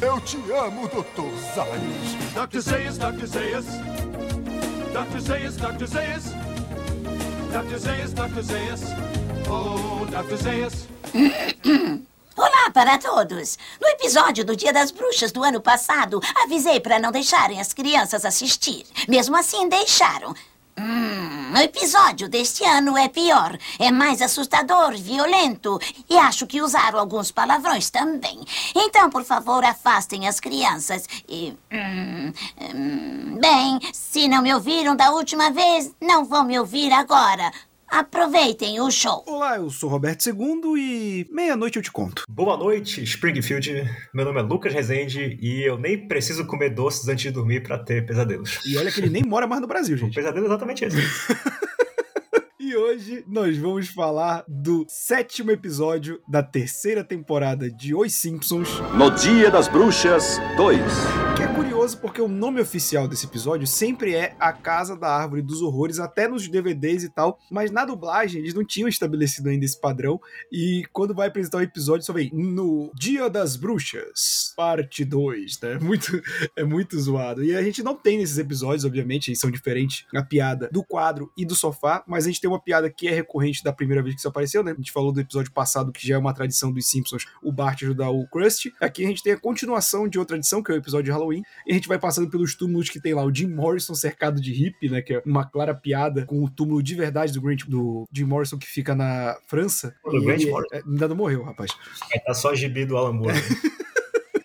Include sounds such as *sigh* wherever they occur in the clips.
Eu te amo, Dr. Zayas. Dr. Zayas, Dr. Zayas. Dr. Zayas, Dr. Zayas. Dr. Zayas, Dr. Zayas. Oh, Dr. Zayas. *coughs* Olá para todos! No episódio do Dia das Bruxas do ano passado, avisei para não deixarem as crianças assistir. Mesmo assim, deixaram. O episódio deste ano é pior. É mais assustador, violento. E acho que usaram alguns palavrões também. Então, por favor, afastem as crianças. E. hum, hum, bem, se não me ouviram da última vez, não vão me ouvir agora. Aproveitem o show. Olá, eu sou Roberto II e meia-noite eu te conto. Boa noite, Springfield. Meu nome é Lucas Rezende e eu nem preciso comer doces antes de dormir pra ter pesadelos. E olha que ele nem mora mais no Brasil, O gente. pesadelo é exatamente esse. *laughs* E hoje nós vamos falar do sétimo episódio da terceira temporada de Os Simpsons, No Dia das Bruxas 2. Curioso porque o nome oficial desse episódio sempre é A Casa da Árvore dos Horrores, até nos DVDs e tal, mas na dublagem eles não tinham estabelecido ainda esse padrão, e quando vai apresentar o episódio só vem No Dia das Bruxas, parte 2, né? *laughs* Muito, é muito zoado. E a gente não tem nesses episódios, obviamente, eles são diferentes a piada do quadro e do sofá, mas a gente tem uma piada que é recorrente da primeira vez que isso apareceu, né? A gente falou do episódio passado que já é uma tradição dos Simpsons, o Bart ajudar o Krusty. Aqui a gente tem a continuação de outra tradição, que é o episódio de Halloween, e a gente vai passando pelos túmulos que tem lá o Jim Morrison cercado de hippie, né? Que é uma clara piada com o túmulo de verdade do Grant, do Jim Morrison que fica na França. E Grant Morrison? é, ainda não morreu, rapaz. Aí tá só gibi do Alan Moore. *laughs*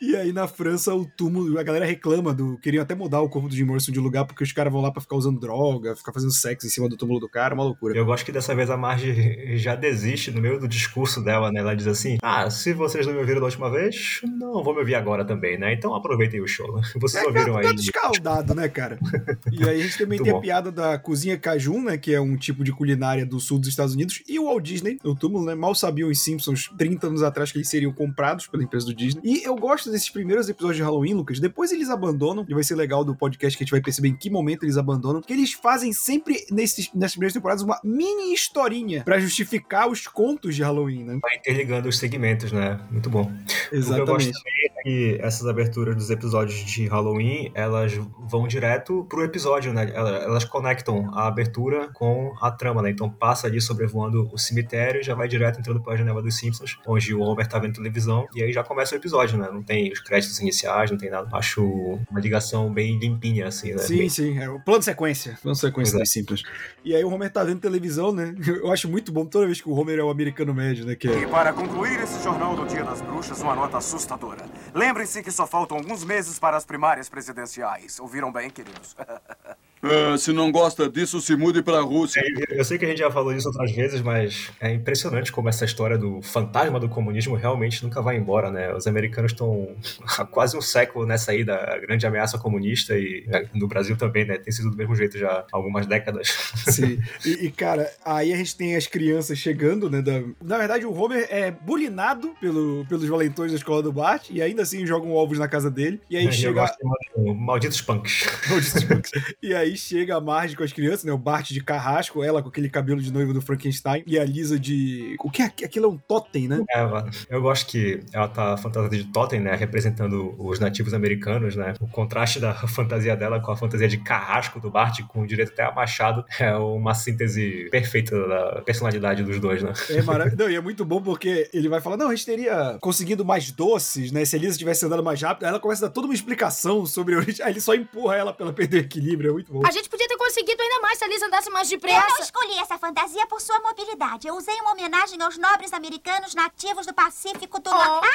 E aí na França o túmulo, a galera reclama do. Queriam até mudar o corpo do Jim Morrison de lugar porque os caras vão lá pra ficar usando droga, ficar fazendo sexo em cima do túmulo do cara, uma loucura. Eu gosto que dessa vez a Marge já desiste no meio do discurso dela, né? Ela diz assim: Ah, se vocês não me ouviram da última vez, não vão me ouvir agora também, né? Então aproveitem o show, né? *laughs* Vocês É, ouviram cara, aí. tá escaldado, né, cara? *laughs* E aí a gente também tem a bom. piada da cozinha cajun, né? Que é um tipo de culinária do sul dos Estados Unidos. E o Walt Disney, o túmulo, né? Mal sabiam os Simpsons 30 anos atrás que eles seriam comprados pela empresa do Disney. E eu gosto desses primeiros episódios de Halloween, Lucas. Depois eles abandonam. E vai ser legal do podcast que a gente vai perceber em que momento eles abandonam. Porque eles fazem sempre, nesses, nessas primeiras temporadas, uma mini historinha pra justificar os contos de Halloween, né? Vai interligando os segmentos, né? Muito bom. Que gosto Exatamente. É que essas aberturas dos episódios de Halloween, elas vão direto pro episódio, né? Elas, conectam a abertura com a trama, né? Então passa ali sobrevoando o cemitério e já vai direto entrando pela janela dos Simpsons, onde o Homer tá vendo televisão, e aí já começa o episódio, né? Não tem os créditos iniciais, não tem nada. Acho uma ligação bem limpinha, assim, né? Sim, Bem- sim, é o plano de sequência. Plano de sequência Exato. dos simples. E aí o Homer tá vendo televisão, né? *laughs* Eu acho muito bom toda vez que o Homer é o americano médio, né? Que é. E para concluir esse jornal do Dia das Bruxas, uma nota assustadora. Lembrem-se que só faltam alguns meses para as primárias presidenciais. Ouviram bem, queridos? *laughs* Ah, se não gosta disso, se mude pra Rússia. Eu- Eu sei que a gente já falou isso outras vezes, mas é impressionante como essa história do fantasma do comunismo realmente nunca vai embora, né? Os americanos estão há quase um século nessa aí da grande ameaça comunista e né, no Brasil também, né? Tem sido do mesmo jeito já há algumas décadas. *laughs* Sim. E, e, cara, aí a gente tem as crianças chegando, né? da- Na verdade, o Homer é bulinado pelo, pelos valentões da escola do Bart e ainda assim jogam ovos na casa dele. E aí *laughs* eu chega. gosto de chamar de malditos punks. *laughs* E aí chega a Marge com as crianças, né? O Bart de carrasco, ela com aquele cabelo de noiva do Frankenstein e a Lisa de. O que é? Aquilo é um totem, né? É, eu gosto que ela tá fantasiada de totem, né? Representando os nativos americanos, né? O contraste da *laughs* fantasia dela com a fantasia de carrasco do Bart, com direito até a machado, é uma síntese perfeita da personalidade dos dois, né? É maravilhoso. Não, e é muito bom porque ele vai falar: não, a gente teria conseguido mais doces, né? Se a Lisa tivesse andado mais rápido. Aí ela começa a dar toda uma explicação sobre. a origem. Aí ele só empurra ela pra ela perder o equilíbrio. É muito bom. A gente podia ter conseguido ainda mais se a Liz andasse mais Eu não depressa. escolhi essa fantasia por sua mobilidade. Eu usei uma homenagem aos nobres americanos nativos do Pacífico do Norte.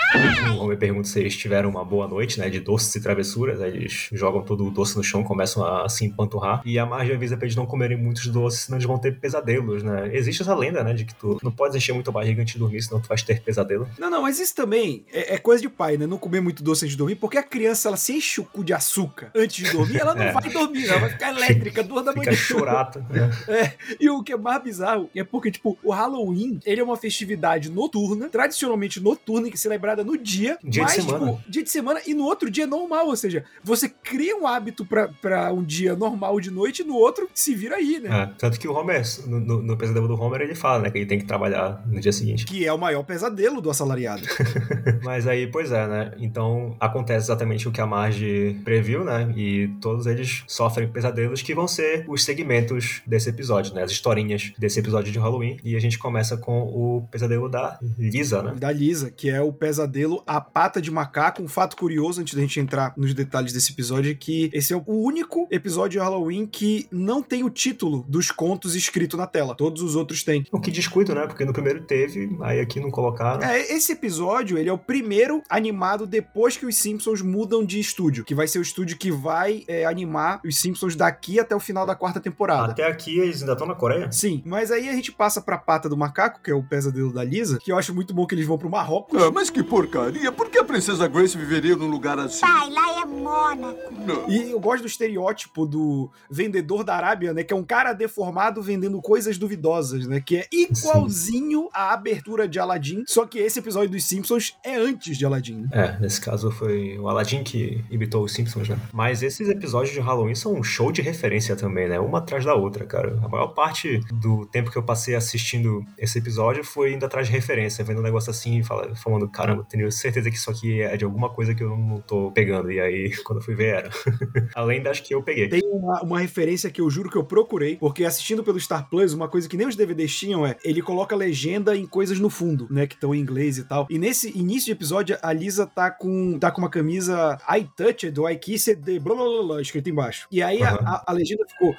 O Homer pergunta se eles tiveram uma boa noite, né? De doces e travessuras. Aí eles jogam todo o doce no chão, começam a se empanturrar. E a Marge avisa pra eles não comerem muitos doces, senão eles vão ter pesadelos, né? Existe essa lenda, né? De que tu não pode encher muito a barriga antes de dormir, senão tu vais ter pesadelo. Não, não, mas isso também é, é coisa de pai, né? Não comer muito doce antes de dormir, porque a criança, ela se enche o cu de açúcar antes de dormir, ela não É. vai dormir, ela vai ficar elétrica, duas da manhã. Fica chorata, né? E o que é mais bizarro é porque, tipo, o Halloween, ele é uma festividade noturna, tradicionalmente noturna, que é celebrada no dia, Dia mas, de semana. tipo, dia de semana e no outro dia é normal. Ou seja, você cria um hábito pra, pra um dia normal de noite e no outro se vira aí, né? É, tanto que o Homer, no, no, no pesadelo do Homer, ele fala, né, que ele tem que trabalhar no dia seguinte. Que é o maior pesadelo do assalariado. *laughs* Mas aí, pois é, né? Então acontece exatamente o que a Marge previu, né? E todos eles sofrem pesadelos que vão ser os segmentos desse episódio, né? As historinhas desse episódio de Halloween. E a gente começa com o pesadelo da Lisa, né? da Lisa, que é o pesadelo A Pata de Macaco. Um fato curioso, antes da gente entrar nos detalhes desse episódio, é que esse é o único episódio de Halloween que não tem o título dos contos escrito na tela. Todos os outros têm. O que descuido, né? Porque no primeiro teve, aí aqui não colocaram. É, esse episódio, ele é o primeiro animado depois que os Simpsons mudam de estúdio, que vai ser o estúdio que vai é, animar os Simpsons daqui até o final da quarta temporada. Até aqui eles ainda estão na Coreia? Sim, mas aí a gente passa pra Pata do Macaco, que é o pesadelo da Lisa, que eu acho muito bom que eles vão pro Marrocos. Ah, mas que porcaria! Por que a princesa Grace viveria num lugar assim? Pai, lá é Mônaco. Não. E eu gosto do estereótipo do vendedor da Arábia, né? Que é um cara deformado vendendo coisas duvidosas, né? Que é igualzinho à abertura de Aladdin, só que esse episódio dos Simpsons é antes de Aladdin. né? É, nesse caso foi o Aladdin que imitou os Simpsons, né? Mas esses episódios de Halloween são um show de referência também, né? Uma atrás da outra, cara. A maior parte do tempo que eu passei assistindo esse episódio foi indo atrás de referência, vendo um negócio assim e fala- falando, caramba, tenho certeza que isso aqui é de alguma coisa que eu não tô pegando. E aí, *laughs* quando eu fui ver, era. *laughs* Além das que eu peguei. Tem uma, uma referência que eu juro que eu procurei, porque assistindo pelo Star Plus, uma coisa que nem os DVDs tinham é, ele coloca legenda em coisas no fundo, né, que estão em inglês e tal. E nesse início de episódio, a Lisa tá com, tá com uma camisa I touched ou I kissed the blá blá blá, blá escrito embaixo. E aí a- Aham. A, legenda ficou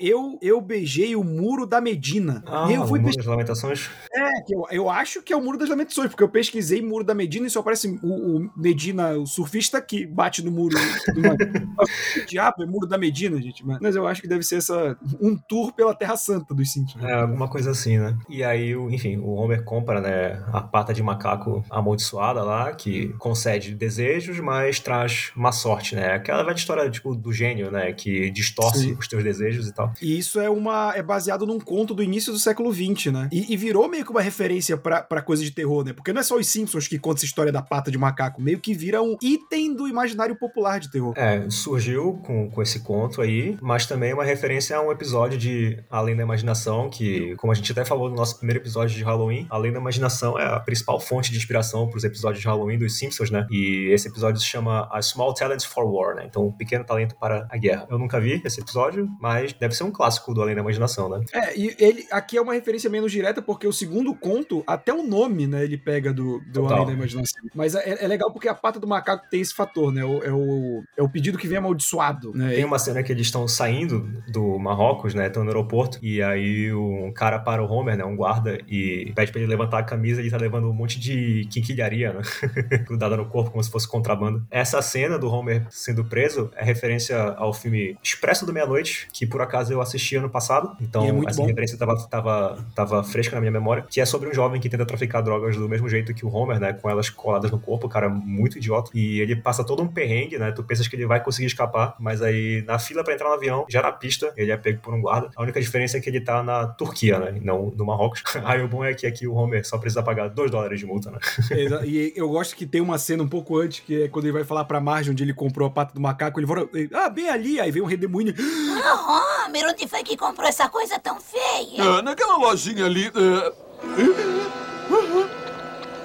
eu, eu beijei o muro da Medina. Ah, eu fui o Muro pesquisar. das Lamentações. É, eu, eu acho que é o Muro das Lamentações, porque eu pesquisei Muro da Medina e só aparece o, o Medina, o surfista que bate no muro. *laughs* diabo é Muro da Medina, gente? Mas, eu acho que deve ser essa, um tour pela Terra Santa dos Simpsons. É, alguma coisa assim, né? E aí, enfim, o Homer compra, né, a pata de macaco amaldiçoada lá, que concede desejos, mas traz má sorte, né? Aquela velha história, tipo, do gênio, né, que distorce Sim. os teus desejos e tal. E isso é uma é baseado num conto do início do século XX, né? E, e virou meio que uma referência pra coisa de terror, né? Porque não é só os Simpsons que contam essa história da pata de macaco, meio que vira um item do imaginário popular de terror. É, surgiu com, com esse conto aí, mas também é uma referência a um episódio de Além da Imaginação, que, como a gente até falou no nosso primeiro episódio de Halloween, Além da Imaginação é a principal fonte de inspiração para os episódios de Halloween dos Simpsons, né? E esse episódio se chama A Small Talent for War, né? Então, um pequeno talento para a guerra. Eu nunca vi esse episódio, mas deve ser um clássico do Além da Imaginação, né? É, e ele aqui é uma referência menos direta, porque o segundo conto, até o nome, né, ele pega do, do Total. Além da Imaginação. Mas é, é legal porque a pata do macaco tem esse fator, né? O- É o, é o pedido que vem amaldiçoado, né? Tem uma cena que eles estão saindo do Marrocos, né? Estão no aeroporto. E aí um cara para o Homer, né? Um guarda, e pede pra ele levantar a camisa e ele tá levando um monte de quinquilharia, né? *laughs* Grudada no corpo, como se fosse contrabando. Essa cena do Homer sendo preso é referência ao filme Expresso do Meia-Noite, que por acaso eu assisti ano passado. Então é muito essa bom. referência tava, tava, tava fresca na minha memória. Que é sobre um jovem que tenta traficar drogas do mesmo jeito que o Homer, né? Com elas coladas no corpo, o cara muito idiota. E ele passa todo um perrengue, né? Tu pensas que ele vai conseguir escapar, mas aí na fila pra entrar no avião, já na pista, ele é pego por um guarda. A única diferença é que ele tá na Turquia, né? e Não no Marrocos. *laughs* Aí o bom é que aqui o Homer só precisa pagar 2 dólares de multa, né? *laughs* E eu gosto que tem uma cena um pouco antes, que é quando ele vai falar pra Marge onde ele comprou a pata do macaco, ele fala, ah, bem ali, aí vem um redemoinho. Ah, Homer, onde foi que comprou essa coisa tão feia? Ah, naquela lojinha ali. ah, ah,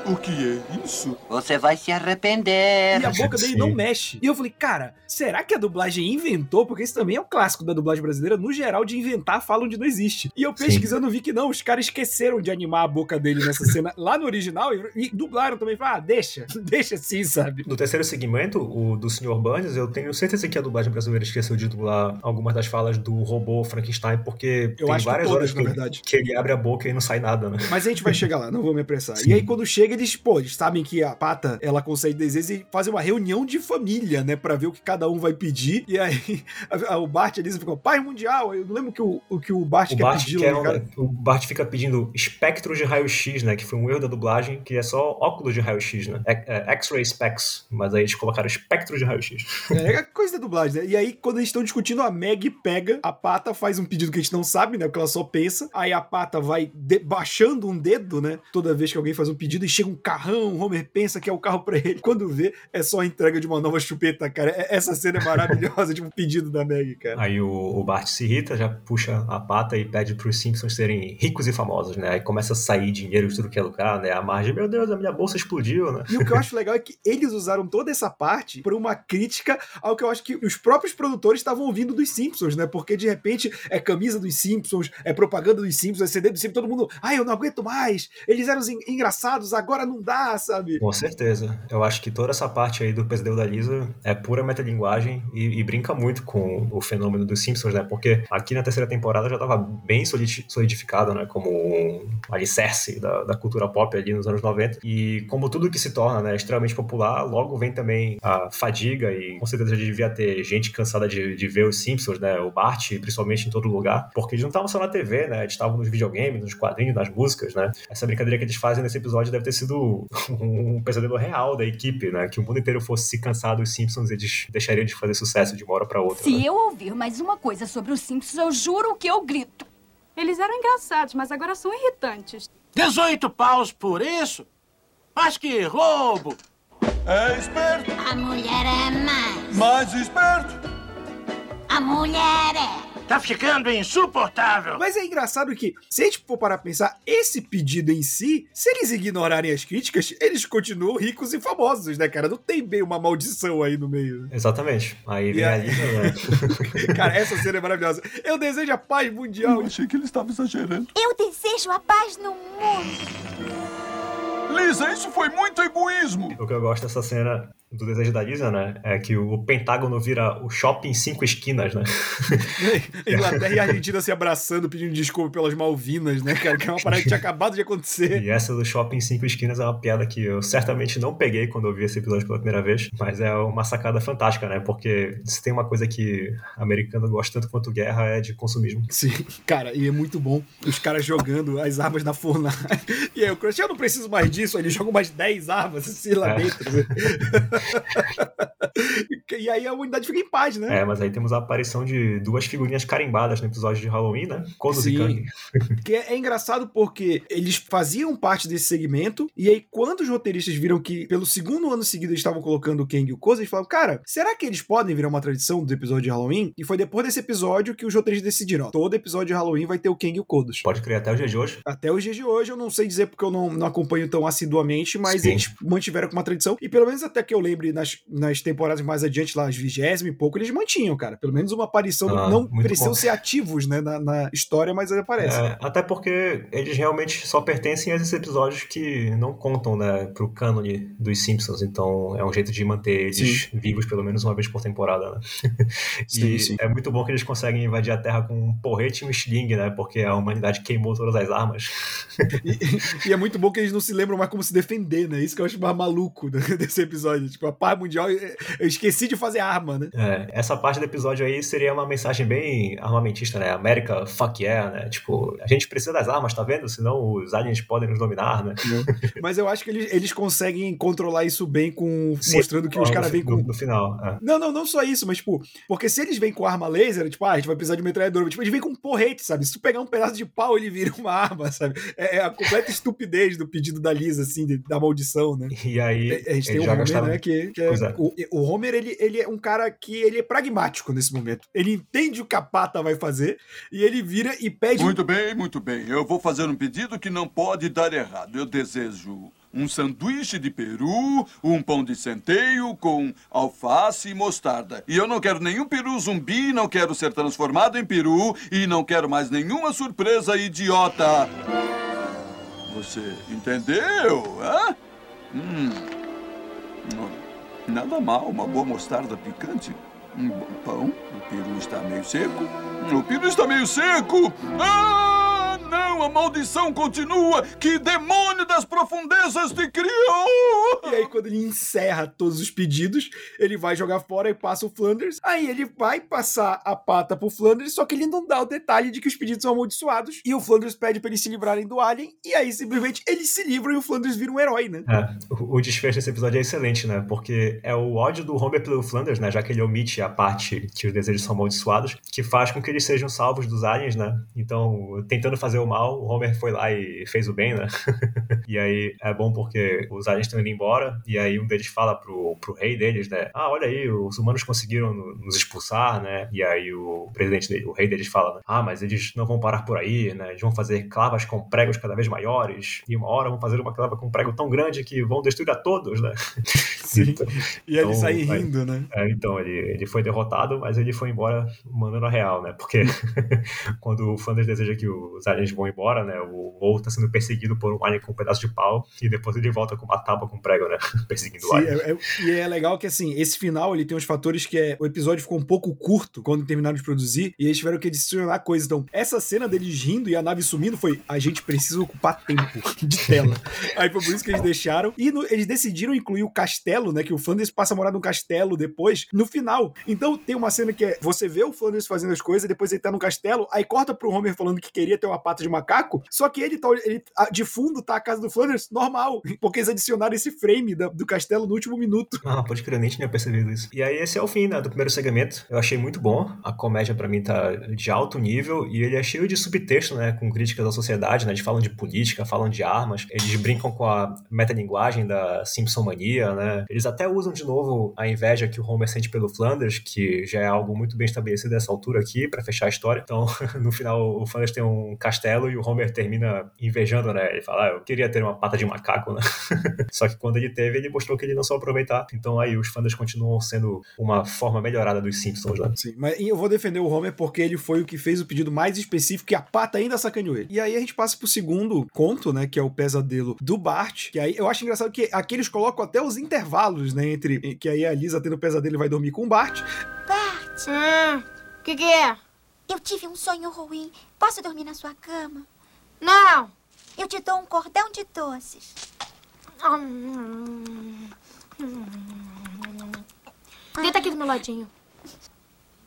O que é isso? Você vai se arrepender. E a boca dele Sim. não mexe. E eu falei, cara, será que a dublagem inventou? Porque isso também é um clássico da dublagem brasileira, no geral, de inventar a fala onde não existe. E eu Sim. pesquisando vi que não, os caras esqueceram de animar a boca dele nessa *laughs* cena lá no original e, e dublaram também. Falaram, ah, deixa, *laughs* deixa assim, sabe? No terceiro segmento, o do Sr. Burns, eu tenho certeza que a dublagem brasileira esqueceu de dublar algumas das falas do robô Frankenstein, porque Eu tem acho que várias todas, horas que, na ele- verdade. que ele abre a boca e não sai nada, né? Mas a gente vai chegar lá, não vou me apressar. Sim. *laughs* E aí, quando chega, eles, pô, eles sabem que a pata ela consegue desejos e fazem uma reunião de família, né? Pra ver o que cada um vai pedir. E aí, *laughs* a- a- o Bart e a Lisa ficam, pai mundial. Eu não lembro o que o, o, que o Bart O quer Bart, pedir, quer um- cara? o Bart fica pedindo espectros de raio-x, né? Que foi um erro da dublagem, que é só óculos de raio-x, né? É- é X-ray specs, mas aí eles colocaram espectros de raio-x. É coisa da dublagem, né? E aí, quando eles estão discutindo, a Meg pega, a pata faz um pedido que a gente não sabe, né? Porque ela só pensa. Aí a pata vai de- baixando um dedo, né? Toda vez que alguém faz um pedido, e chega um carrão, o Homer pensa que é o carro pra ele. Quando vê, é só a entrega de uma nova chupeta, cara. É- Essa cena é maravilhosa, *laughs* tipo, um pedido da Meg, cara. Aí o, Bart se irrita, já puxa a pata e pede pros Simpsons serem ricos e famosos, né? Aí começa a sair dinheiro de tudo que é lugar, né? A Marge, meu Deus, a minha bolsa explodiu, né? E o que eu *laughs* acho legal é que eles usaram toda essa parte por uma crítica ao que eu acho que os próprios produtores estavam ouvindo dos Simpsons, né? Porque de repente é camisa dos Simpsons, é propaganda dos Simpsons, é CD dos Simpsons, todo mundo, ai, eu não aguento mais, eles eram en- engraçados, agora não dá, sabe? Com certeza. Eu acho que toda essa parte aí do pesadelo da Lisa é pura metalinguagem e, e brinca muito com o fenômeno dos Simpsons, né? Porque aqui na terceira temporada já tava bem solidi- solidificado, né? Como um alicerce da, da cultura pop ali nos anos 90. E como tudo que se torna né, extremamente popular, logo vem também a fadiga e com certeza já devia ter gente cansada de, de ver os Simpsons, né? O Bart, principalmente em todo lugar. Porque eles não estavam só na TV, né? Eles estavam nos videogames, nos quadrinhos, nas músicas, né? Essa brincadeira que eles fazem nesse episódio deve ter sido um pesadelo real da equipe, né? Que o mundo inteiro fosse se cansar dos Simpsons e eles deixariam de fazer sucesso de uma hora pra outra. Se né? eu ouvir mais uma coisa sobre os Simpsons, eu juro que eu grito. Eles eram engraçados, mas agora são irritantes. 18 paus por isso? Mas que roubo! É esperto. A mulher é mais. Mais esperto. A mulher é. Tá ficando insuportável. Mas é engraçado que, se a gente for parar pra pensar, esse pedido em si, se eles ignorarem as críticas, eles continuam ricos e famosos, né, cara? Não tem bem uma maldição aí no meio. Exatamente. Aí vem a aí- Lisa, né? *laughs* Cara, essa cena é maravilhosa. Eu desejo a paz mundial. Eu achei que ele estava exagerando. Eu desejo a paz no mundo. Lisa, isso foi muito egoísmo. O que eu gosto dessa cena do desejo da Lisa, né? É que o Pentágono vira o shopping cinco esquinas, né? *laughs* Inglaterra e Argentina se abraçando, pedindo desculpa pelas Malvinas, né, cara? Que é uma parada que tinha acabado de acontecer. E essa do shopping cinco esquinas é uma piada que eu certamente não peguei quando eu vi esse episódio pela primeira vez, mas é uma sacada fantástica, né? Porque se tem uma coisa que americano gosta tanto quanto guerra é de consumismo. Sim, cara, e é muito bom os caras jogando as armas na fornalha. *laughs* E aí o Crush, eu não preciso mais disso, aí eles jogam mais 10 armas assim lá É. dentro. *laughs* e aí a unidade fica em paz, né? É, mas aí temos a aparição de duas figurinhas carimbadas no episódio de Halloween, né? Kodos e. Kang. Que é, é engraçado porque eles faziam parte desse segmento, e aí quando os roteiristas viram que pelo segundo ano seguido eles estavam colocando o Kang e o Koza, eles falaram, cara, será que eles podem virar uma tradição do episódio de Halloween? E foi depois desse episódio que os roteiristas decidiram, ó, todo episódio de Halloween vai ter o Kang e o Kodos. Pode criar até o dia de hoje. Até os dias de hoje, eu não sei dizer porque eu não, não acompanho tão assiduamente, mas Sim. eles mantiveram como uma tradição. E pelo menos até que eu lembre nas, nas temporadas mais adiante, lá, as vigésima e pouco, eles mantinham, cara. Pelo menos uma aparição. Ah, não precisam bom. ser ativos, né, na, na história, mas eles aparecem. É, até porque eles realmente só pertencem a esses episódios que não contam, né, pro cânone dos Simpsons, então é um jeito de manter eles vivos pelo menos uma vez por temporada, né? *laughs* Sim, e sim. é muito bom que eles conseguem invadir a Terra com um porrete e um sling, né, porque a humanidade queimou todas as armas. E é muito bom que eles não se lembram mais como se defender, né? Isso que eu acho mais maluco né, *laughs* desse episódio. Tipo, a paz mundial, eu esqueci de fazer arma, né? É, essa parte do episódio aí seria uma mensagem bem armamentista, né? América, fuck yeah, né? Tipo, a gente precisa das armas, tá vendo? Senão os aliens podem nos dominar, né? Mas eu acho que eles, eles conseguem controlar isso bem com Sim, mostrando que os caras vêm com no, no final. é. Não, não, não só isso, mas, tipo, porque se eles vêm com arma laser, tipo, ah, a gente vai precisar de metralhadora, tipo, eles vêm com um porrete, sabe? Se tu pegar um pedaço de pau, ele vira uma arma, sabe? É, é a completa estupidez do pedido da Lisa, assim, da maldição, né? E aí. A gente tem ele o já Homer, gastava- né? Que, que é- é. o, o Homer, ele, ele é um cara que ele é pragmático nesse momento. Ele entende o que a pata vai fazer e ele vira e pede. Muito bem, muito bem. Eu vou fazer um pedido que não pode dar errado. Eu desejo um sanduíche de peru, um pão de centeio com alface e mostarda. E eu não quero nenhum peru zumbi, não quero ser transformado em peru e não quero mais nenhuma surpresa idiota. Você entendeu? Hã? Hum. Nada mal, uma boa mostarda picante. Um bom pão. O peru está meio seco. O peru está meio seco! Ah, não! A maldição continua! Que demônio das profundezas te criou! E aí, quando ele encerra todos os pedidos, ele vai jogar fora e passa o Flanders. Aí ele vai passar a pata pro Flanders, só que ele não dá o detalhe de que os pedidos são amaldiçoados. E o Flanders pede pra eles se livrarem do Alien. E aí, simplesmente, eles se livram e o Flanders vira um herói, né? É, o o desfecho desse episódio é excelente, né? Porque é o ódio do Homer pelo Flanders, né? Já que ele omite a parte que os desejos são amaldiçoados, que faz com que eles sejam salvos dos aliens, né? Então, tentando fazer o mal, o Homer foi lá e fez o bem, né? *laughs* e aí é bom porque os aliens estão indo embora, e aí um deles fala pro, pro rei deles, né? Ah, olha aí, os humanos conseguiram nos expulsar, né? E aí o presidente dele, o rei deles fala, né? Ah, mas eles não vão parar por aí, né? Eles vão fazer clavas com pregos cada vez maiores, e uma hora vão fazer uma clava com um prego tão grande que vão destruir a todos, né? *laughs* Sim. Então, e ele sai rindo, né? É, então, ele, ele foi derrotado, mas ele foi embora mandando a real, né? Porque *laughs* quando o Flanders deseja que os aliens vão embora, né? O Mo tá sendo perseguido por um alien com um pedaço de pau e depois ele volta com uma tábua com prego, né? *laughs* Perseguindo Sim, o alien. É, é, e é legal que, assim, esse final ele tem uns fatores que é. O episódio ficou um pouco curto quando terminaram de produzir e eles tiveram que adicionar coisas. Então, essa cena deles rindo e a nave sumindo foi: a gente precisa ocupar tempo de tela. *laughs* Aí foi por isso que eles deixaram. E no, eles decidiram incluir o castelo, né? Que o Flanders passa a morar num castelo depois, no final. Então tem uma cena que é: você vê o Flanders fazendo as coisas, depois ele tá no castelo, aí corta pro Homer falando que queria ter uma pata de macaco, só que ele tá. Ele, de fundo tá a casa do Flanders normal, *laughs* porque eles adicionaram esse frame da, do castelo no último minuto. Ah, pode crer, nem tinha percebido isso. E aí esse é o fim, né, do primeiro segmento. Eu achei muito bom. A comédia para mim tá de alto nível e ele é cheio de subtexto, né, com críticas da sociedade, né, eles falam de política, falam de armas, eles brincam com a metalinguagem da Simpson mania, né? Eles até usam de novo a inveja que o Homer sente pelo Flanders, que já é algo muito bem estabelecido nessa altura aqui, para fechar a história. Então, *laughs* no final, o Flanders tem um castelo e o Homer termina invejando, né? Ele fala, ah, eu queria ter uma pata de macaco, né? *laughs* Só que quando ele teve, ele mostrou que ele não soube aproveitar. Então aí os Flanders continuam sendo uma forma melhorada dos Simpsons, né? Sim, mas eu vou defender o Homer porque ele foi o que fez o pedido mais específico e a pata ainda sacaneou ele. E aí a gente passa pro segundo conto, né? Que é o pesadelo do Bart. Que aí eu acho engraçado que aqui eles colocam até os intervalos, né? Entre que aí a Lisa tendo pesadelo e vai dormir com o Bart. Bart! Hum, o que, que é? Eu tive um sonho ruim. Posso dormir na sua cama? Não! Eu te dou um cordão de doces. Deita aqui do meu ladinho.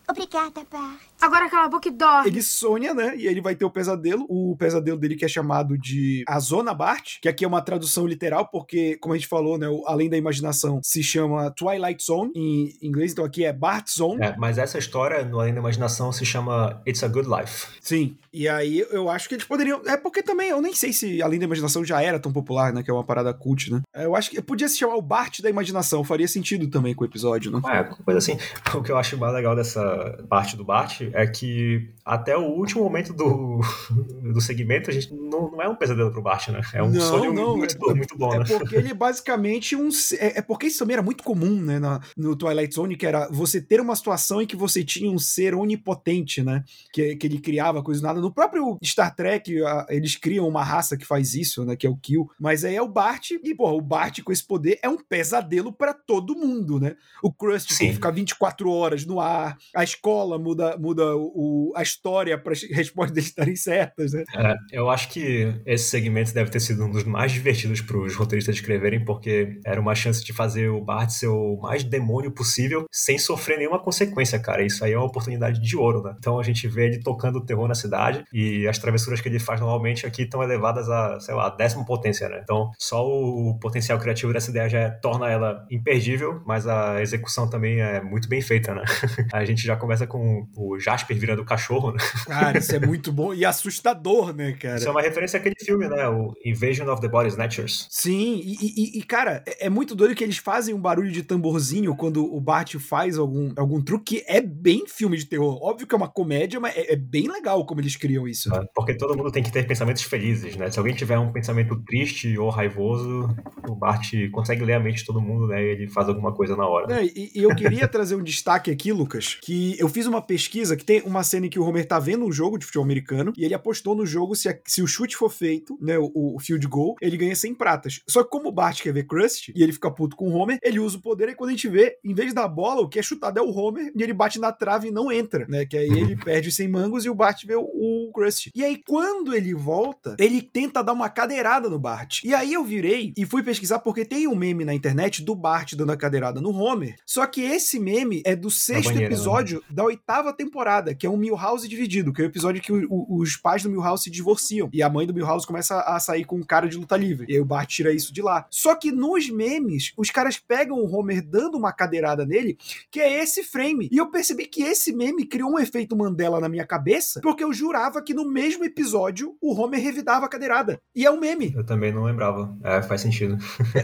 Obrigada, Bart. Agora cala a boca e dorme. Ele sonha, né? E ele vai ter o pesadelo. O pesadelo dele que é chamado de A Zona Bart, que aqui é uma tradução literal, porque, como a gente falou, né? Além da imaginação, se chama Twilight Zone em inglês, então aqui é Bart Zone. É, mas essa história, no Além da Imaginação, se chama It's a Good Life. Sim. E aí eu acho que eles poderiam. É porque também eu nem sei se Além da Imaginação já era tão popular, né? Que é uma parada cult, né? Eu acho que podia se chamar o Bart da Imaginação, faria sentido também com o episódio, né? É, coisa assim. *laughs* O que eu acho mais legal dessa parte do Bart é que até o último momento do, *laughs* do segmento a gente não, não é um pesadelo pro Bart, né? É um não, sonho não, muito, é, muito bom, é né? porque ele é basicamente um. É, é, porque isso também era muito comum, né? Na, no Twilight Zone, que era você ter uma situação em que você tinha um ser onipotente, né? Que, que ele criava coisas nada. No próprio Star Trek, a, eles criam uma raça que faz isso, né? Que é o Kill. Mas aí é o Bart, e, porra, o Bart com esse poder é um pesadelo para todo mundo, né? O Krusty tem que ficar 24 horas no ar, a escola muda, muda o, a história para as *laughs* respostas estarem certas, né? É, eu acho que esse segmento deve ter sido um dos mais divertidos para os roteiristas escreverem, porque era uma chance de fazer o Bart ser o mais demônio possível sem sofrer nenhuma consequência, cara. Isso aí é uma oportunidade de ouro, né? Então a gente vê ele tocando o terror na cidade e as travessuras que ele faz normalmente aqui estão elevadas a, sei lá, décima potência, né? Então só o potencial criativo dessa ideia já torna ela imperdível, mas a execução também é muito bem feita, né? *laughs* a gente já começa com o Jasper virando o cachorro, né? Cara, isso é muito bom e assustador, né, cara? Isso é uma referência àquele filme, né? O Invasion of the Body Snatchers. Sim, e, e, e, cara, é, é muito doido que eles fazem um barulho de tamborzinho quando o Bart faz algum, algum truque que é bem filme de terror. Óbvio que é uma comédia, mas é, é bem legal como eles criam isso. É, porque todo mundo tem que ter pensamentos felizes, né? Se alguém tiver um pensamento triste ou raivoso, o Bart consegue ler a mente de todo mundo, né? E ele faz alguma coisa na hora. É, e, e eu queria trazer um destaque aqui, Lucas, que eu fiz uma pesquisa que tem uma cena em que o Homer tá vendo um jogo de futebol americano e ele apostou no jogo se, a, se o chute for feito, né, o, o, field goal, ele ganha 100 pratas. Só que como o Bart quer ver Krusty e ele fica puto com o Homer, ele usa o poder e quando a gente vê, em vez da bola, o que é chutado é o Homer e ele bate na trave e não entra, né, que aí ele *laughs* perde os 100 mangos e o Bart vê o, o Krusty. E aí quando ele volta, ele tenta dar uma cadeirada no Bart. E aí eu virei e fui pesquisar porque tem um meme na internet do Bart dando a cadeirada no Homer, só que esse meme é do sexto banheira, episódio episódio da oitava temporada, que é um Milhouse dividido, que é o episódio que o- o- os pais do Milhouse se divorciam e a mãe do Milhouse começa a sair com um cara de luta livre. E aí o Bart tira isso de lá. Só que nos memes, os caras pegam o Homer dando uma cadeirada nele, que é esse frame. E eu percebi que esse meme criou um efeito Mandela na minha cabeça, porque eu jurava que no mesmo episódio o Homer revidava a cadeirada. E é um meme. Eu também não lembrava. É, faz sentido.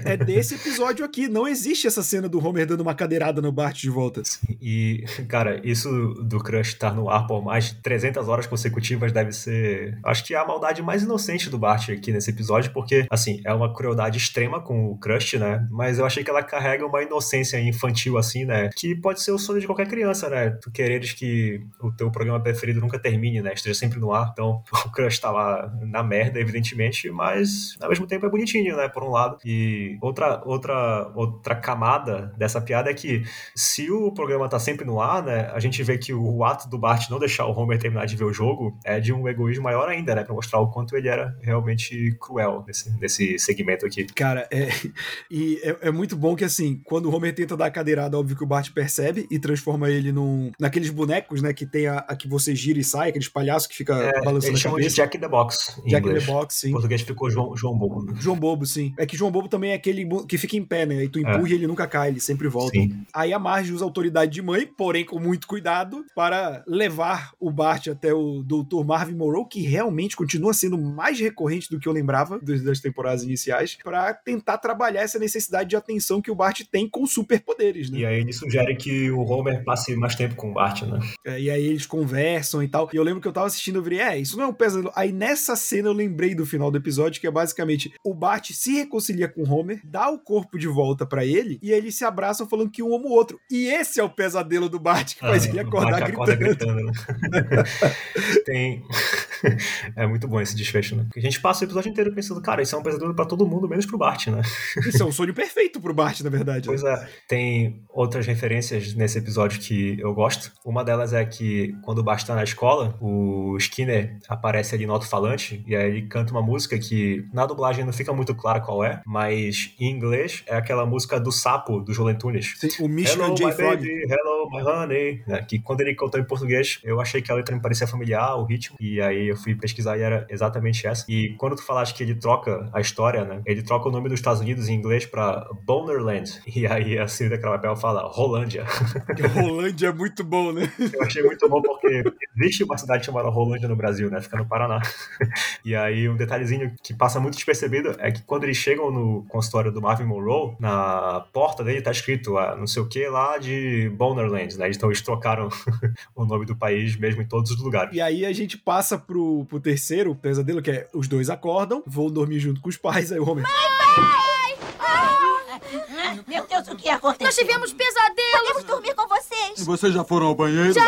É desse episódio aqui. Não existe essa cena do Homer dando uma cadeirada no Bart de volta. E, cara, isso do Crush estar no ar por mais de 300 horas consecutivas deve ser. Acho que é a maldade mais inocente do Bart aqui nesse episódio, porque, assim, é uma crueldade extrema com o Crush, né? Mas eu achei que ela carrega uma inocência infantil, assim, né? Que pode ser o sonho de qualquer criança, né? Tu quereres que o teu programa preferido nunca termine, né? Esteja sempre no ar. Então, *laughs* o Crush tá lá na merda, evidentemente, mas ao mesmo tempo é bonitinho, né? Por um lado. E outra, outra, outra camada dessa piada é que se o programa tá sempre no ar, né? A gente vê que o ato do Bart não deixar o Homer terminar de ver o jogo é de um egoísmo maior ainda, né? Pra mostrar o quanto ele era realmente cruel nesse, nesse segmento aqui. Cara, é. *laughs* E é, é muito bom que, assim, quando o Homer tenta dar a cadeirada, óbvio que o Bart percebe e transforma ele num. naqueles bonecos, né? Que tem a, a que você gira e sai, aqueles palhaços que fica É, balançando a cabeça. de Jack in the Box. Jack in inglês. the Box, sim. Em português ficou João, João Bobo. né? João Bobo, sim. É que João Bobo também é aquele que fica em pé, né? E tu empurra e ele nunca cai, ele sempre volta. É. Sim. Aí a Marge usa a autoridade de mãe, porém com muito cuidado, para levar o Bart até o Dr. Marvin Monroe, que realmente continua sendo mais recorrente do que eu lembrava das das temporadas iniciais, para tentar trabalhar essa necessidade de atenção que o Bart tem com superpoderes, né? E aí ele sugere que o Homer passe mais tempo com o Bart, né? É, e aí eles conversam e tal. E eu lembro que eu tava assistindo, eu virei, é, isso não é um pesadelo. Aí nessa cena eu lembrei do final do episódio, que é basicamente o Bart se reconcilia com o Homer, dá o corpo de volta pra ele, e aí eles se abraçam falando que um ama o outro. E esse é o pesadelo do Bart, faz Ah, ele acordar Bart acorda gritando. gritando, né? *laughs* Tem. *laughs* É muito bom esse desfecho, né? Porque a gente passa o episódio inteiro pensando, cara, isso é um pesadelo pra todo mundo, menos pro Bart, né? *laughs* Isso é um sonho perfeito pro Bart, na verdade. né? Pois é. Tem outras referências nesse episódio que eu gosto. Uma delas é que quando o Bart tá na escola, o Skinner aparece ali no alto-falante e aí ele canta uma música que na dublagem não fica muito clara qual é, mas em inglês é aquela música do sapo do Joel Tunes. Sim, o Michigan Hello, J. Frog. hello, my honey. né? Que quando ele cantou em português, eu achei que a letra me parecia familiar, o ritmo, e aí eu fui pesquisar e era exatamente essa. E quando tu falaste que ele troca a história, né? Ele troca o nome dos Estados Unidos em inglês pra Bonerland. *laughs* E aí a Cida Cravapel fala Rolândia. *laughs* Rolândia é muito bom, né? *laughs* Eu achei muito bom porque existe uma cidade chamada Rolândia no Brasil, né? Fica no Paraná. E aí um detalhezinho que passa muito despercebido é que quando eles chegam no consultório do Marvin Monroe, na porta dele tá escrito ah, não sei o que lá de Bonerland, né? Então eles trocaram o nome do país mesmo em todos os lugares. E aí a gente passa pro, pro terceiro pesadelo, que é os dois acordam, vão dormir junto com os pais, aí o Homer. Meu Deus, o que aconteceu? Nós tivemos pesadelos. Podemos dormir com vocês. Vocês já foram ao banheiro? Já!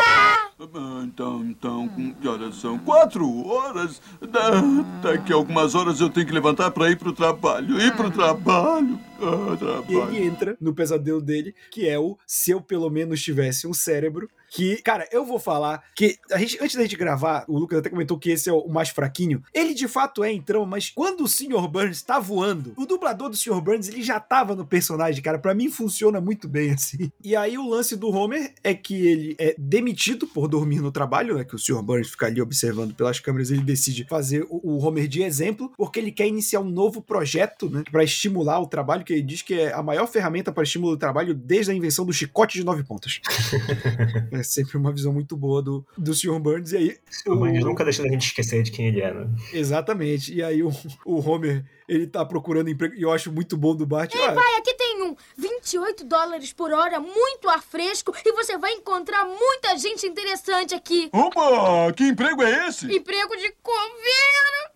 Ah, Então, então, com- que horas são? Quatro horas? Da- Daqui a algumas horas eu tenho que levantar para ir pro trabalho. Ir pro trabalho. Ah, E trabalho. ele entra no pesadelo dele, que é o se eu pelo menos tivesse um cérebro. Que, cara, eu vou falar que a gente, antes da gente gravar, o Lucas até comentou que esse é o mais fraquinho. Ele de fato é trama, mas quando o Sr. Burns tá voando, o dublador do Sr. Burns ele já tava no personagem, cara. Pra mim funciona muito bem *laughs* assim. E aí o lance do Homer é que ele é demitido por dormir no trabalho, né? Que o Sr. Burns fica ali observando pelas câmeras, ele decide fazer o, o Homer de exemplo, porque ele quer iniciar um novo projeto, né? Pra estimular o trabalho, que ele diz que é a maior ferramenta para estímulo do trabalho desde a invenção do chicote de nove pontas. *laughs* é sempre uma visão muito boa do, do Sr. Burns. E aí. Mas nunca deixa a gente esquecer de quem ele é, né? Exatamente. E aí o, o Homer, ele tá procurando emprego, e eu acho muito bom do Bart. Ei, Ah, pai, aqui tem um 28 dólares por hora, muito ar fresco, e você vai encontrar muita gente interessante aqui. Opa, que emprego é esse? Emprego de coveiro.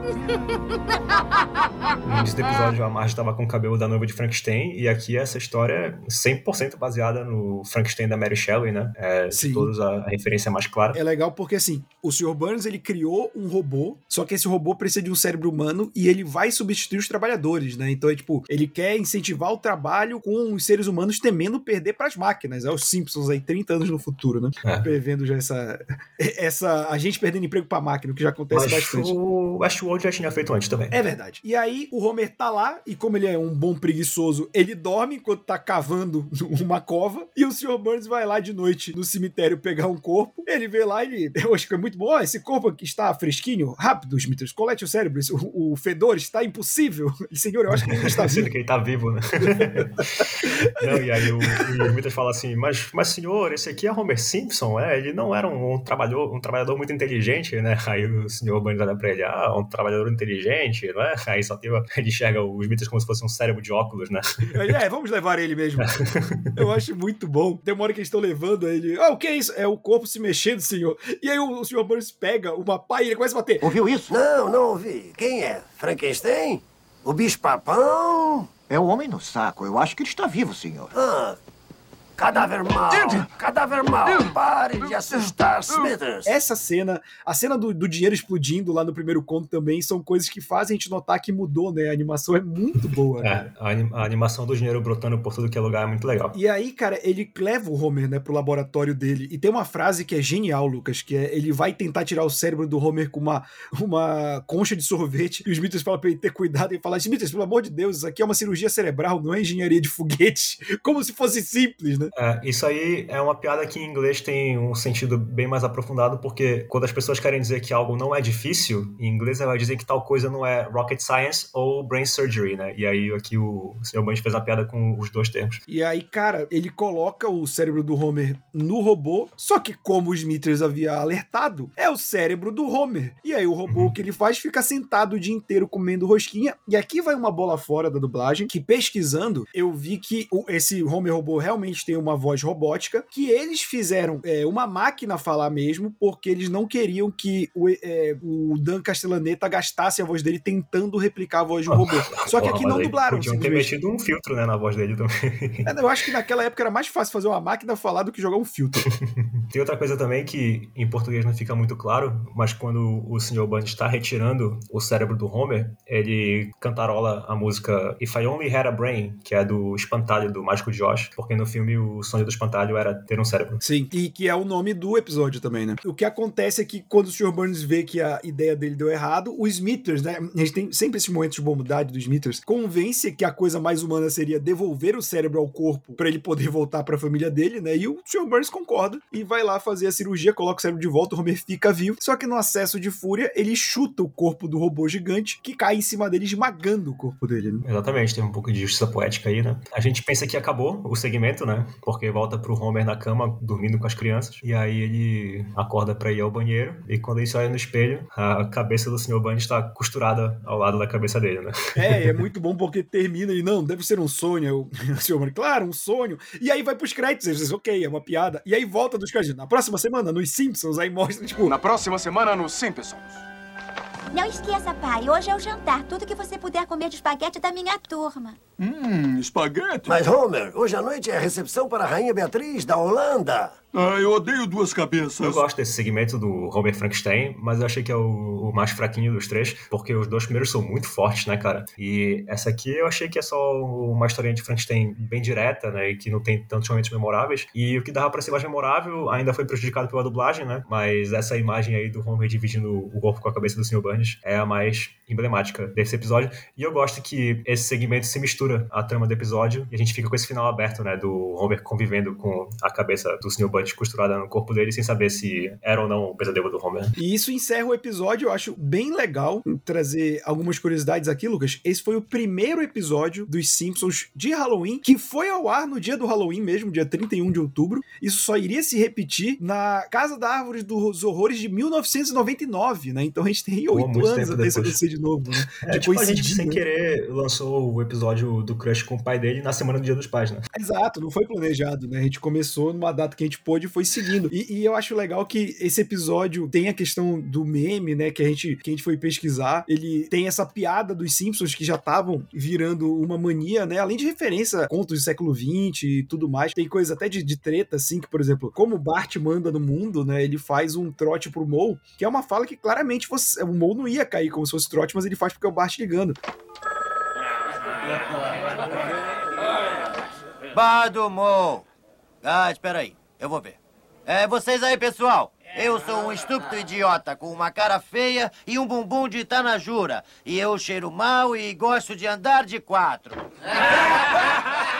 *laughs* No início do episódio, a Marge estava com o cabelo da noiva de Frankenstein, e aqui essa história é 100% baseada no Frankenstein da Mary Shelley, né? É, Sim. todos a, a referência mais clara. É legal porque, assim, o Sr. Burns, ele criou um robô, só que esse robô precisa de um cérebro humano e ele vai substituir os trabalhadores, né? Então, é tipo, ele quer incentivar o trabalho com os seres humanos temendo perder pras máquinas. É os Simpsons aí, 30 anos no futuro, né? Prevendo já essa... *laughs* essa a gente perdendo emprego pra máquina, o que já acontece bastante. o Bond já tinha feito antes também. É verdade. E aí o Homer tá lá, e como ele é um bom preguiçoso, ele dorme enquanto tá cavando *laughs* uma cova, e o Sr. Burns vai lá de noite no cemitério pegar um corpo. Ele vê lá e ele. *laughs* Eu acho que é muito bom. Ó, esse corpo aqui está fresquinho. Rápido, Smithers, colete o cérebro. O, o fedor está impossível. *laughs* Senhor, eu acho que ele está vivo. que ele tá vivo, né? não, e aí o, o Smithers fala assim: mas, mas senhor, esse aqui é Homer Simpson, é? Ele não era um, um, trabalhador, um trabalhador muito inteligente, né? Aí o senhor Burns olha pra ele: ah, um trabalhador inteligente, não é? Aí só tem, *laughs* ele enxerga o Smithers como se fosse um cérebro de óculos, né? É, vamos levar ele mesmo. eu acho muito bom. Tem uma hora que eles estão levando ele. Ah, o que é isso? É o corpo se mexendo, senhor. E aí o, o senhor Burns pega uma pá e ele começa a bater. Ouviu isso? Não, não ouvi. Quem é? Frankenstein? O bicho-papão? É o homem no saco. Eu acho que ele está vivo, senhor. Ah, Cadáver mal! Cadáver mal! Pare de assustar, Smithers! Essa cena, a cena do, do, dinheiro explodindo lá no primeiro conto também, são coisas que fazem a gente notar que mudou, né? A animação é muito boa. É, a, a, animação do dinheiro brotando por tudo que é lugar é muito legal. E aí, cara, ele leva o Homer, né, pro laboratório dele. E tem uma frase que é genial, Lucas, que é ele vai tentar tirar o cérebro do Homer com uma, uma concha de sorvete. E o Smithers fala pra ele ter cuidado e fala: Smithers, pelo amor de Deus, isso aqui é uma cirurgia cerebral, não é engenharia de foguete. *laughs* Como se fosse simples, né? É, isso aí é uma piada que em inglês tem um sentido bem mais aprofundado, porque quando as pessoas querem dizer que algo não é difícil, em inglês ela vai dizer que tal coisa não é rocket science ou brain surgery, né? E aí aqui o Sr. Bunch fez a piada com os dois termos. E aí, cara, ele coloca o cérebro do Homer no robô, só que como o Smithers havia alertado, é o cérebro do Homer. E aí o robô, o que ele faz, fica sentado o dia inteiro comendo rosquinha. E aqui vai uma bola fora da dublagem, que pesquisando, eu vi que esse Homer robô realmente tem uma voz robótica, que eles fizeram é, uma máquina falar mesmo, porque eles não queriam que o, é, o Dan Castellaneta gastasse a voz dele tentando replicar a voz um *laughs* robô. Só que aqui não dublaram. Podiam ter metido um filtro né, na voz dele também. É, eu acho que naquela época era mais fácil fazer uma máquina falar do que jogar um filtro. *laughs* Tem outra coisa também que em português não fica muito claro, mas quando o Sr. Bunch está retirando o cérebro do Homer, ele cantarola a música If I Only Had a Brain, que é do Espantalho do Mágico de Josh, porque no filme o sonho do espantalho era ter um cérebro. Sim, e que é o nome do episódio também, né? O que acontece é que quando o Sr. Burns vê que a ideia dele deu errado, o Smithers, né? A gente tem sempre esses momentos de bondade do Smithers, convence que a coisa mais humana seria devolver o cérebro ao corpo para ele poder voltar para a família dele, né? E o Sr. Burns concorda e vai lá fazer a cirurgia, coloca o cérebro de volta, o Homer fica vivo. Só que no acesso de fúria, ele chuta o corpo do robô gigante que cai em cima dele, esmagando o corpo dele. Né? Exatamente, tem um pouco de justiça poética aí, né? A gente pensa que acabou o segmento, né? Porque volta pro Homer na cama, dormindo com as crianças. E aí ele acorda para ir ao banheiro. E quando ele olha no espelho, a cabeça do Sr. Bunny está costurada ao lado da cabeça dele, né? É, é muito bom porque termina e não, deve ser um sonho. *laughs* O Sr. Bunny, claro, um sonho. E aí vai pros créditos, ele diz, ok, é uma piada. E aí volta dos créditos. Na próxima semana, nos Simpsons, aí mostra, tipo. Na próxima semana, nos Simpsons. Não esqueça, pai. Hoje é o jantar. Tudo que você puder comer de espaguete da minha turma. Hum, espaguete? Mas, Homer, hoje à noite é a recepção para a Rainha Beatriz da Holanda. Ah, eu odeio duas cabeças. Eu gosto desse segmento do Robert Frankenstein, mas eu achei que é o, o, mais fraquinho dos três, porque os dois primeiros são muito fortes, né, cara? E essa aqui eu achei que é só uma historinha de Frankenstein bem direta, né, e que não tem tantos momentos memoráveis. E o que dava para ser mais memorável ainda foi prejudicado pela dublagem, né? Mas essa imagem aí do Homer dividindo o corpo com a cabeça do Sr. Burns é a mais emblemática desse episódio. E eu gosto que esse segmento se mistura à trama do episódio e a gente fica com esse final aberto, né, do Homer convivendo com a cabeça do Sr. Burns costurada no corpo dele sem saber se era ou não o pesadelo do Homer. E isso encerra o episódio, eu acho bem legal trazer algumas curiosidades aqui, Lucas. Esse foi o primeiro episódio dos Simpsons de Halloween, que foi ao ar no dia do Halloween mesmo, dia 31 de outubro. Isso só iria se repetir na Casa da Árvore dos Horrores de 1999, né? Então a gente tem oito anos até isso acontecer de novo, né? É, tipo, a gente sem querer lançou o episódio do Crush com o pai dele na semana do Dia dos Pais, né? Exato, não foi planejado, né? A gente começou numa data que a gente pôde foi seguindo. E, e, eu acho legal que esse episódio tem a questão do meme, né? Que a gente, que a gente foi pesquisar. Ele tem essa piada dos Simpsons que já estavam virando uma mania, né? Além de referência a contos do século XX e tudo mais. Tem coisa até de, de treta, assim, que, por exemplo, como Bart manda no mundo, né? Ele faz um trote pro Moe, que é uma fala que claramente você, o Moe não ia cair como se fosse trote, mas ele faz porque é o Bart ligando. Bar do Mo. Ah, espera aí. Eu vou ver. É, vocês aí, pessoal. Eu sou um estúpido idiota com uma cara feia e um bumbum de tanajura. E eu cheiro mal e gosto de andar de quatro. *laughs*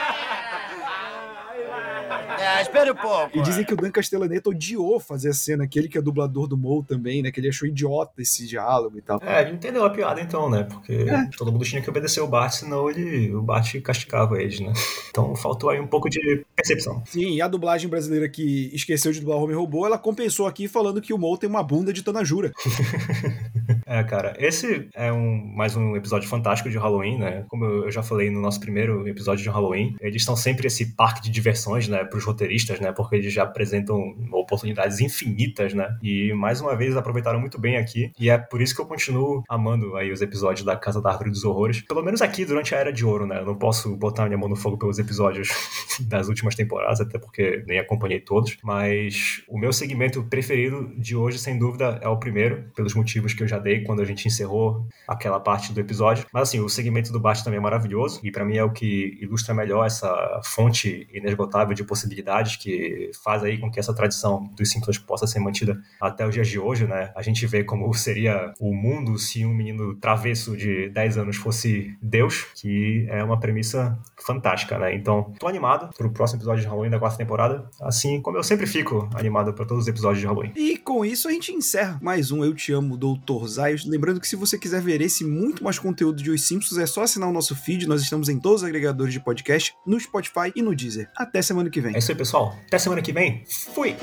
É, espere um pouco. E dizem que o Dan Castellaneta odiou fazer a cena, aquele que é dublador do Mo também, né? Que ele achou idiota esse diálogo e tal. É, ele entendeu a piada então, né? Porque todo mundo tinha que obedecer o Bart, senão ele, o Bart castigava eles, né? Então faltou aí um pouco de percepção. Sim, e a dublagem brasileira que esqueceu de dublar o Homem Robô, ela compensou aqui falando que o Mo tem uma bunda de Tanajura. *laughs* É, cara, esse é um mais um episódio fantástico de Halloween, né? Como eu já falei no nosso primeiro episódio de Halloween, eles são sempre esse parque de diversões, né, pros roteiristas, né? Porque eles já apresentam oportunidades infinitas, né? E mais uma vez aproveitaram muito bem aqui, e é por isso que eu continuo amando aí os episódios da Casa da Árvore dos Horrores. Pelo menos aqui durante a Era de Ouro, né? Eu não posso botar minha mão no fogo pelos episódios *laughs* das últimas temporadas, até porque nem acompanhei todos, mas o meu segmento preferido de hoje, sem dúvida, é o primeiro, pelos motivos que eu já dei quando a gente encerrou aquela parte do episódio. Mas assim, o segmento do Bart também é maravilhoso e para mim é o que ilustra melhor essa fonte inesgotável de possibilidades que faz aí com que essa tradição dos Simpsons possa ser mantida até os dias de hoje, né? A gente vê como seria o mundo se um menino travesso de 10 anos fosse Deus, que é uma premissa fantástica, né? Então, tô animado pro próximo episódio de Halloween da quarta temporada, assim como eu sempre fico animado para todos os episódios de Halloween. E com isso a gente encerra mais um Eu Te Amo, Doutor Lembrando que se você quiser ver esse muito mais conteúdo de Os Simpsons, é só assinar o nosso feed. Nós estamos em todos os agregadores de podcast, no Spotify e no Deezer. Até semana que vem. É isso aí, pessoal. Até semana que vem. Fui!